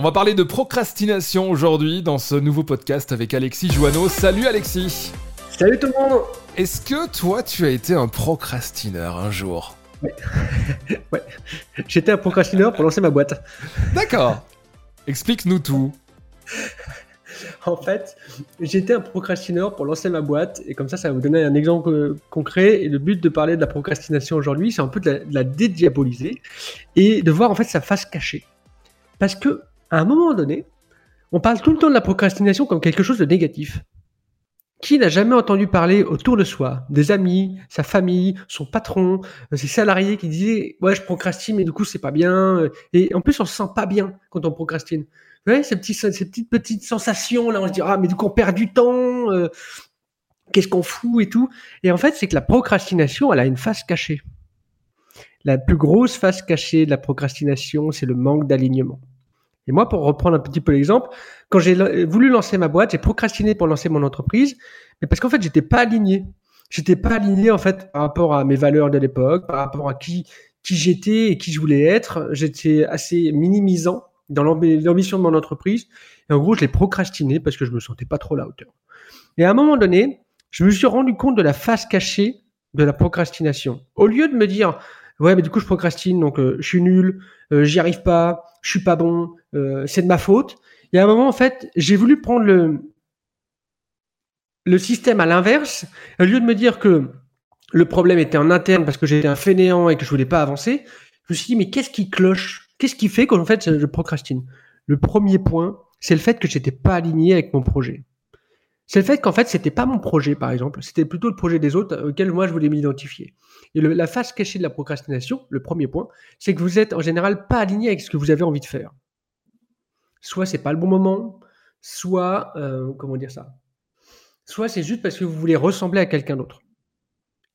On va parler de procrastination aujourd'hui dans ce nouveau podcast avec Alexis Joanneau. Salut Alexis Salut tout le monde Est-ce que toi tu as été un procrastineur un jour? Ouais. ouais. J'étais un procrastineur pour lancer ma boîte. D'accord. Explique-nous tout. En fait, j'étais un procrastineur pour lancer ma boîte et comme ça, ça va vous donner un exemple concret. Et le but de parler de la procrastination aujourd'hui, c'est un peu de la, de la dédiaboliser et de voir en fait sa face cachée. Parce que à un moment donné, on parle tout le temps de la procrastination comme quelque chose de négatif. Qui n'a jamais entendu parler autour de soi, des amis, sa famille, son patron, euh, ses salariés qui disaient ouais je procrastine mais du coup c'est pas bien et en plus on se sent pas bien quand on procrastine. Vous voyez ces, petites petites sensations là on se dit ah mais du coup on perd du temps, euh, qu'est-ce qu'on fout et tout. Et en fait c'est que la procrastination elle a une face cachée. La plus grosse face cachée de la procrastination c'est le manque d'alignement. Et moi, pour reprendre un petit peu l'exemple, quand j'ai voulu lancer ma boîte, j'ai procrastiné pour lancer mon entreprise, mais parce qu'en fait, j'étais pas aligné. J'étais pas aligné en fait par rapport à mes valeurs de l'époque, par rapport à qui j'étais et qui je voulais être. J'étais assez minimisant dans l'ambition de mon entreprise. Et en gros, je l'ai procrastiné parce que je me sentais pas trop à la hauteur. Et à un moment donné, je me suis rendu compte de la face cachée de la procrastination. Au lieu de me dire, ouais, mais du coup, je procrastine, donc euh, je suis nul, euh, j'y arrive pas, je suis pas bon, euh, c'est de ma faute. Y a un moment, en fait, j'ai voulu prendre le, le système à l'inverse. Au lieu de me dire que le problème était en interne parce que j'étais un fainéant et que je voulais pas avancer, je me suis dit, mais qu'est-ce qui cloche? Qu'est-ce qui fait qu'en fait, je procrastine? Le premier point, c'est le fait que j'étais pas aligné avec mon projet. C'est le fait qu'en fait, c'était pas mon projet, par exemple. C'était plutôt le projet des autres auquel moi, je voulais m'identifier. Et la face cachée de la procrastination, le premier point, c'est que vous êtes en général pas aligné avec ce que vous avez envie de faire. Soit c'est pas le bon moment, soit, euh, comment dire ça? Soit c'est juste parce que vous voulez ressembler à quelqu'un d'autre.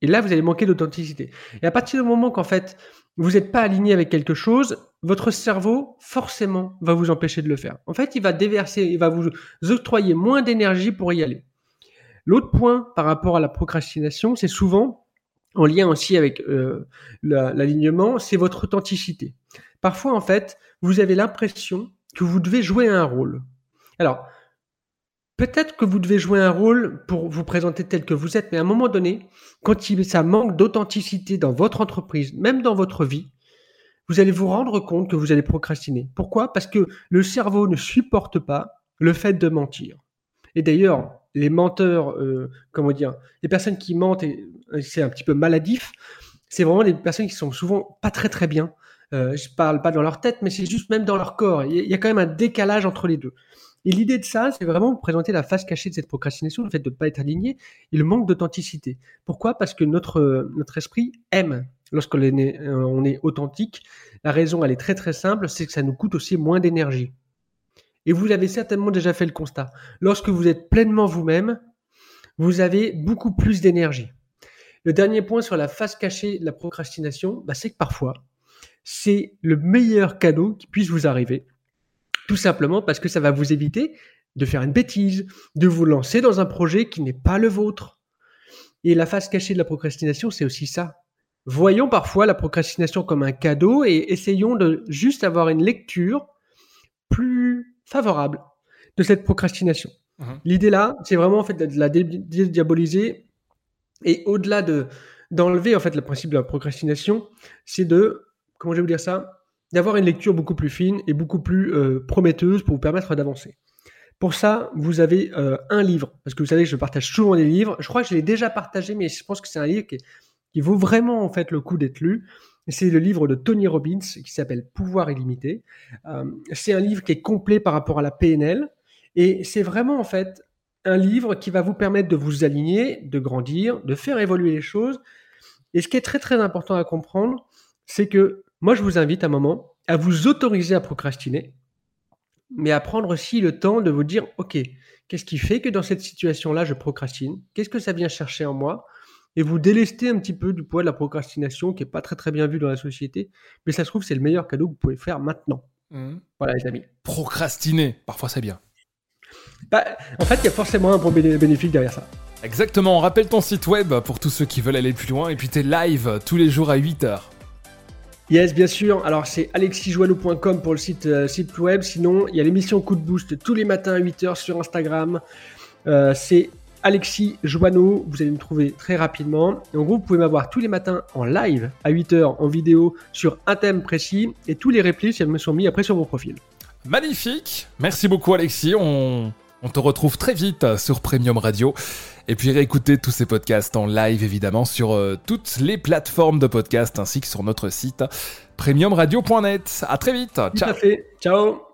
Et là, vous allez manquer d'authenticité. Et à partir du moment qu'en fait, vous n'êtes pas aligné avec quelque chose, votre cerveau, forcément, va vous empêcher de le faire. En fait, il va déverser, il va vous octroyer moins d'énergie pour y aller. L'autre point par rapport à la procrastination, c'est souvent en lien aussi avec euh, l'alignement, c'est votre authenticité. Parfois, en fait, vous avez l'impression que vous devez jouer un rôle. Alors, peut-être que vous devez jouer un rôle pour vous présenter tel que vous êtes, mais à un moment donné, quand ça manque d'authenticité dans votre entreprise, même dans votre vie, vous allez vous rendre compte que vous allez procrastiner. Pourquoi? Parce que le cerveau ne supporte pas le fait de mentir. Et d'ailleurs, les menteurs, euh, comment dire, les personnes qui mentent, et c'est un petit peu maladif, c'est vraiment des personnes qui sont souvent pas très très bien. Euh, je parle pas dans leur tête, mais c'est juste même dans leur corps. Il y a quand même un décalage entre les deux. Et l'idée de ça, c'est vraiment présenter la face cachée de cette procrastination, le fait de ne pas être aligné et le manque d'authenticité. Pourquoi? Parce que notre, notre esprit aime lorsqu'on est, euh, est authentique. La raison, elle est très très simple, c'est que ça nous coûte aussi moins d'énergie. Et vous avez certainement déjà fait le constat. Lorsque vous êtes pleinement vous-même, vous avez beaucoup plus d'énergie. Le dernier point sur la face cachée de la procrastination, bah, c'est que parfois, c'est le meilleur cadeau qui puisse vous arriver. Tout simplement parce que ça va vous éviter de faire une bêtise, de vous lancer dans un projet qui n'est pas le vôtre. Et la face cachée de la procrastination, c'est aussi ça. Voyons parfois la procrastination comme un cadeau et essayons de juste avoir une lecture plus favorable de cette procrastination. Mhm. L'idée là, c'est vraiment en fait de la diaboliser et au-delà de d'enlever en fait le principe de la procrastination, c'est de comment je vais vous dire ça, d'avoir une lecture beaucoup plus fine et beaucoup plus euh, prometteuse pour vous permettre d'avancer. Pour ça, vous avez euh, un livre, parce que vous savez, je partage souvent des livres. Je crois que je l'ai déjà partagé, mais je pense que c'est un livre qui, qui, vaut vraiment en fait le coup d'être lu. C'est le livre de Tony Robbins qui s'appelle Pouvoir illimité. Euh, c'est un livre qui est complet par rapport à la PNL et c'est vraiment en fait un livre qui va vous permettre de vous aligner, de grandir, de faire évoluer les choses. Et ce qui est très très important à comprendre, c'est que moi je vous invite à un moment à vous autoriser à procrastiner, mais à prendre aussi le temps de vous dire, ok, qu'est-ce qui fait que dans cette situation-là je procrastine? Qu'est-ce que ça vient chercher en moi? Et vous délester un petit peu du poids de la procrastination qui est pas très très bien vu dans la société. Mais ça se trouve, c'est le meilleur cadeau que vous pouvez faire maintenant. Mmh. Voilà, les amis. Procrastiner, parfois c'est bien. Bah, en fait, il y a forcément un bon bénéfice derrière ça. Exactement, rappelle ton site web pour tous ceux qui veulent aller plus loin et puis t'es live tous les jours à 8h. Yes, bien sûr. Alors, c'est alexisjoano.com pour le site, euh, site web. Sinon, il y a l'émission Coup de Boost tous les matins à 8h sur Instagram. Euh, c'est Alexis Joanneau, vous allez me trouver très rapidement. En gros, vous pouvez m'avoir tous les matins en live à 8h en vidéo sur un thème précis et tous les répliques, elles me sont mis après sur mon profil. Magnifique Merci beaucoup Alexis, on te retrouve très vite sur Premium Radio. Et puis réécoutez tous ces podcasts en live évidemment sur euh, toutes les plateformes de podcast ainsi que sur notre site premiumradio.net. À très vite. Ciao. Tout à fait. Ciao.